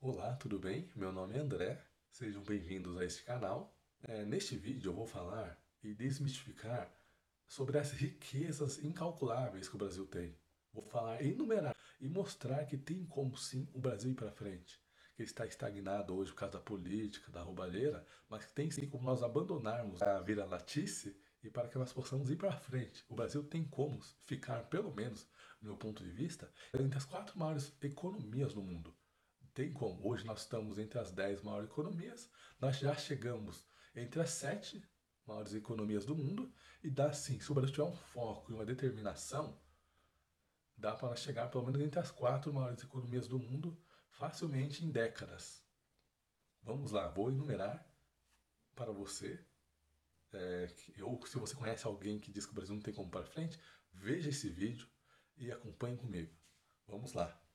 Olá, tudo bem? Meu nome é André, sejam bem-vindos a este canal. É, neste vídeo eu vou falar e desmistificar sobre as riquezas incalculáveis que o Brasil tem. Vou falar, enumerar e mostrar que tem como sim o Brasil ir para frente. Que está estagnado hoje por causa da política, da roubalheira, mas que tem sim como nós abandonarmos a vira-latice e para que nós possamos ir para frente. O Brasil tem como ficar, pelo menos, do meu ponto de vista, entre as quatro maiores economias do mundo tem como. Hoje nós estamos entre as 10 maiores economias, nós já chegamos entre as 7 maiores economias do mundo, e dá sim, se o Brasil tiver um foco e uma determinação, dá para chegar pelo menos entre as quatro maiores economias do mundo facilmente em décadas. Vamos lá, vou enumerar para você. É, ou se você conhece alguém que diz que o Brasil não tem como para frente, veja esse vídeo e acompanhe comigo. Vamos lá.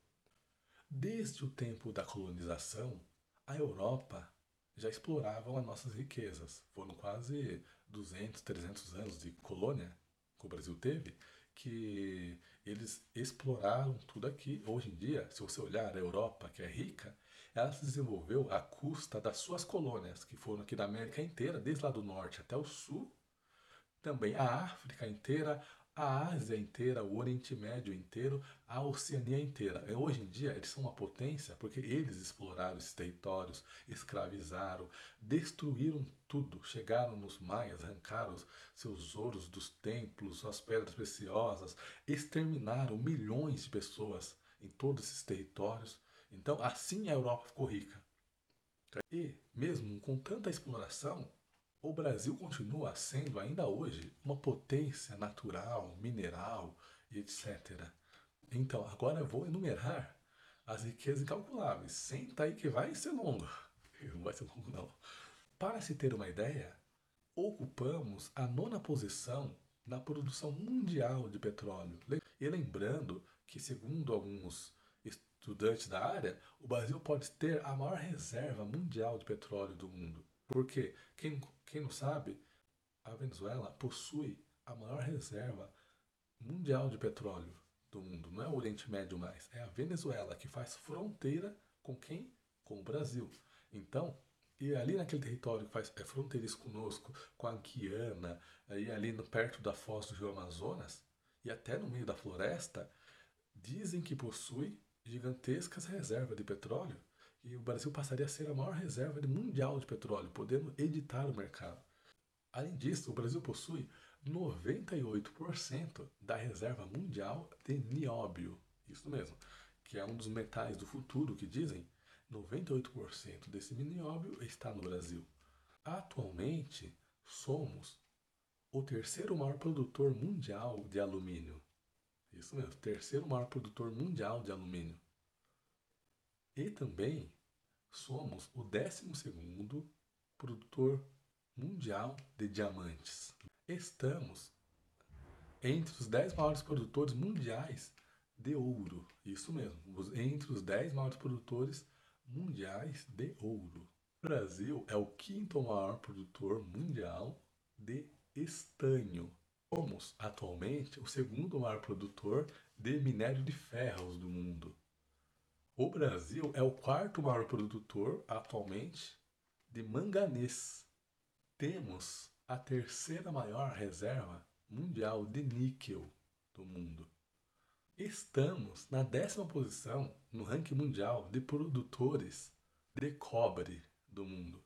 Desde o tempo da colonização, a Europa já explorava as nossas riquezas. Foram quase 200, 300 anos de colônia que o Brasil teve, que eles exploraram tudo aqui. Hoje em dia, se você olhar a Europa, que é rica, ela se desenvolveu à custa das suas colônias, que foram aqui da América inteira, desde lá do norte até o sul, também a África inteira, a Ásia inteira, o Oriente Médio inteiro, a Oceania inteira. Hoje em dia eles são uma potência porque eles exploraram esses territórios, escravizaram, destruíram tudo, chegaram nos maias, arrancaram seus ouros dos templos, suas pedras preciosas, exterminaram milhões de pessoas em todos esses territórios. Então assim a Europa ficou rica. E mesmo com tanta exploração, o Brasil continua sendo ainda hoje uma potência natural, mineral e etc. Então, agora eu vou enumerar as riquezas incalculáveis. Senta aí que vai ser longo. Não vai ser longo, não. Para se ter uma ideia, ocupamos a nona posição na produção mundial de petróleo. E lembrando que, segundo alguns estudantes da área, o Brasil pode ter a maior reserva mundial de petróleo do mundo. Porque, quem, quem não sabe, a Venezuela possui a maior reserva mundial de petróleo do mundo. Não é o Oriente Médio mais, é a Venezuela que faz fronteira com quem? Com o Brasil. Então, e ali naquele território que faz é fronteiriço conosco, com a Guiana, e ali no, perto da foz do Rio Amazonas, e até no meio da floresta, dizem que possui gigantescas reservas de petróleo e o Brasil passaria a ser a maior reserva mundial de petróleo, podendo editar o mercado. Além disso, o Brasil possui 98% da reserva mundial de nióbio, isso mesmo, que é um dos metais do futuro que dizem 98% desse nióbio está no Brasil. Atualmente, somos o terceiro maior produtor mundial de alumínio. Isso mesmo, terceiro maior produtor mundial de alumínio. E também somos o 12 produtor mundial de diamantes. Estamos entre os 10 maiores produtores mundiais de ouro. Isso mesmo, entre os 10 maiores produtores mundiais de ouro. O Brasil é o quinto maior produtor mundial de estanho. Somos atualmente o segundo maior produtor de minério de ferros do mundo. O Brasil é o quarto maior produtor atualmente de manganês. Temos a terceira maior reserva mundial de níquel do mundo. Estamos na décima posição no ranking mundial de produtores de cobre do mundo.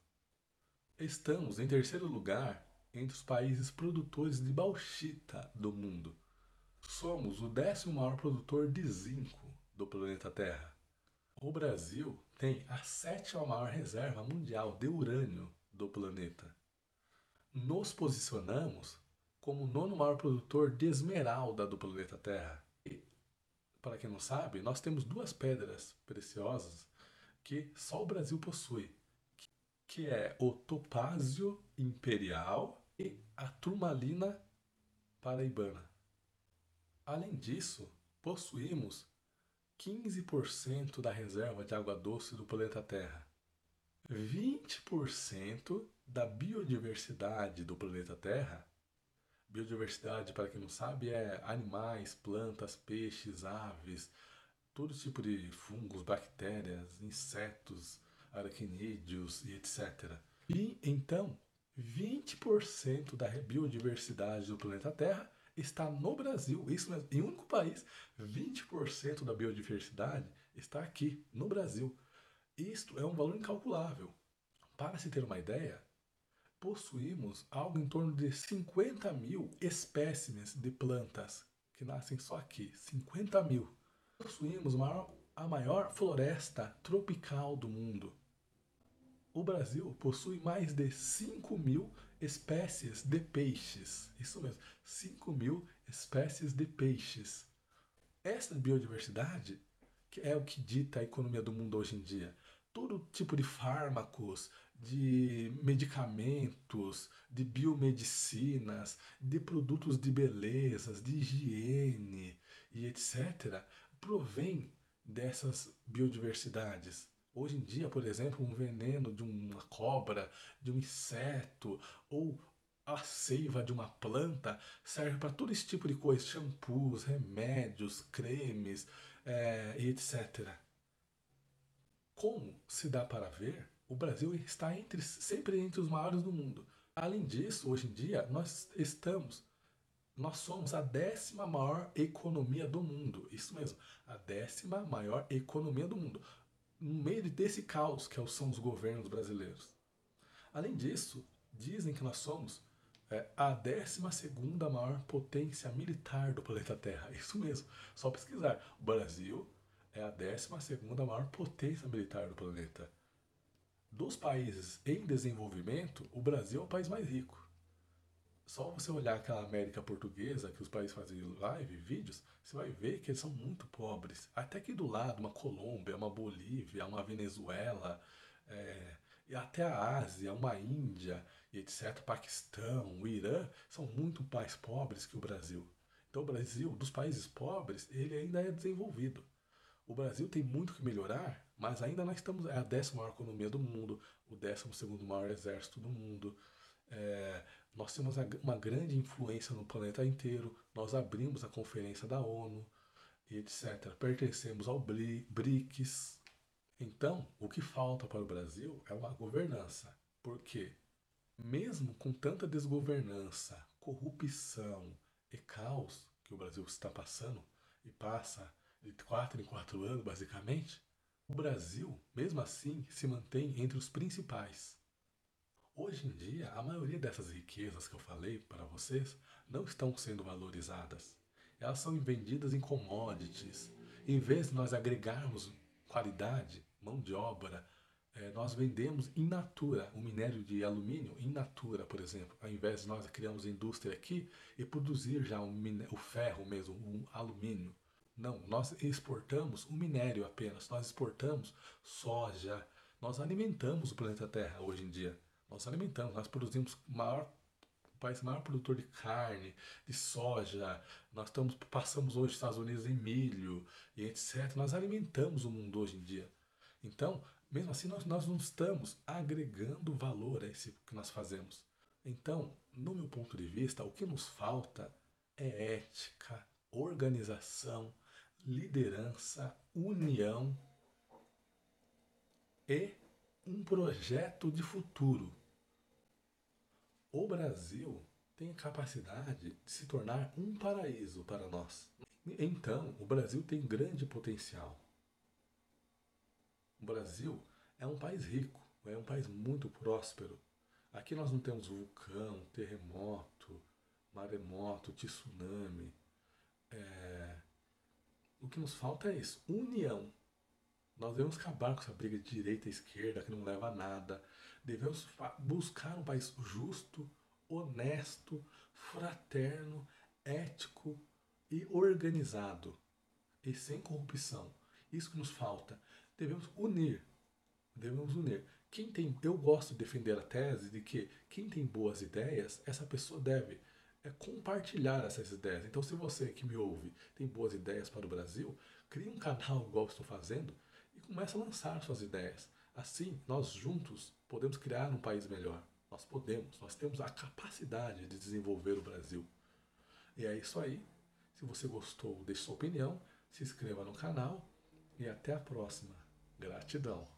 Estamos em terceiro lugar entre os países produtores de bauxita do mundo. Somos o décimo maior produtor de zinco do planeta Terra. O Brasil tem a sétima maior reserva mundial de urânio do planeta. Nos posicionamos como o nono maior produtor de esmeralda do planeta Terra. E, para quem não sabe, nós temos duas pedras preciosas que só o Brasil possui, que é o topázio imperial e a turmalina paraibana. Além disso, possuímos 15% da reserva de água doce do planeta Terra. 20% da biodiversidade do planeta Terra. Biodiversidade, para quem não sabe, é animais, plantas, peixes, aves, todo tipo de fungos, bactérias, insetos, aracnídeos e etc. E então, 20% da biodiversidade do planeta Terra está no Brasil. Isso mesmo, em um único país, 20% da biodiversidade está aqui, no Brasil. Isto é um valor incalculável. Para se ter uma ideia, possuímos algo em torno de 50 mil espécimes de plantas que nascem só aqui. 50 mil. Possuímos a maior floresta tropical do mundo. O Brasil possui mais de 5 mil espécies de peixes. Isso mesmo, 5 mil espécies de peixes. Essa biodiversidade que é o que dita a economia do mundo hoje em dia. Todo tipo de fármacos, de medicamentos, de biomedicinas, de produtos de belezas, de higiene e etc., provém dessas biodiversidades. Hoje em dia, por exemplo, um veneno de uma cobra, de um inseto ou a seiva de uma planta serve para todo esse tipo de coisa, shampoos, remédios, cremes é, e etc. Como se dá para ver, o Brasil está entre, sempre entre os maiores do mundo. Além disso, hoje em dia, nós estamos, nós somos a décima maior economia do mundo. Isso mesmo, a décima maior economia do mundo. No meio desse caos que são os governos brasileiros. Além disso, dizem que nós somos é, a décima segunda maior potência militar do planeta Terra. Isso mesmo, só pesquisar. O Brasil é a décima segunda maior potência militar do planeta. Dos países em desenvolvimento, o Brasil é o país mais rico. Só você olhar aquela América portuguesa, que os países fazem live, vídeos, você vai ver que eles são muito pobres. Até aqui do lado, uma Colômbia, uma Bolívia, uma Venezuela, é, e até a Ásia, uma Índia, etc., Paquistão, o Irã, são muito mais pobres que o Brasil. Então o Brasil, dos países pobres, ele ainda é desenvolvido. O Brasil tem muito que melhorar, mas ainda nós estamos. É a décima maior economia do mundo, o décimo segundo maior exército do mundo. É, nós temos uma grande influência no planeta inteiro. Nós abrimos a conferência da ONU, e etc. Pertencemos ao BRICS. Então, o que falta para o Brasil é uma governança. Por quê? Mesmo com tanta desgovernança, corrupção e caos que o Brasil está passando e passa de quatro em quatro anos, basicamente, o Brasil, mesmo assim, se mantém entre os principais. Hoje em dia, a maioria dessas riquezas que eu falei para vocês não estão sendo valorizadas. Elas são vendidas em commodities. Em vez de nós agregarmos qualidade, mão de obra, é, nós vendemos in natura, o minério de alumínio in natura, por exemplo, ao invés de nós criarmos indústria aqui e produzir já o, o ferro mesmo, o alumínio. Não, nós exportamos o minério apenas, nós exportamos soja, nós alimentamos o planeta Terra hoje em dia. Nós alimentamos, nós produzimos maior o país maior produtor de carne, de soja, nós estamos, passamos hoje nos Estados Unidos em milho e etc. Nós alimentamos o mundo hoje em dia. Então, mesmo assim, nós, nós não estamos agregando valor a esse que nós fazemos. Então, no meu ponto de vista, o que nos falta é ética, organização, liderança, união e um projeto de futuro. O Brasil tem a capacidade de se tornar um paraíso para nós. Então, o Brasil tem grande potencial. O Brasil é um país rico, é um país muito próspero. Aqui nós não temos vulcão, terremoto, maremoto, tsunami. É, o que nos falta é isso, união. Nós devemos acabar com essa briga de direita e esquerda que não leva a nada. Devemos buscar um país justo, honesto, fraterno, ético e organizado. E sem corrupção. Isso que nos falta. Devemos unir. Devemos unir. Quem tem, eu gosto de defender a tese de que quem tem boas ideias, essa pessoa deve é compartilhar essas ideias. Então, se você que me ouve tem boas ideias para o Brasil, crie um canal igual estou fazendo comece a lançar suas ideias. Assim, nós juntos podemos criar um país melhor. Nós podemos, nós temos a capacidade de desenvolver o Brasil. E é isso aí. Se você gostou, deixe sua opinião, se inscreva no canal e até a próxima. Gratidão.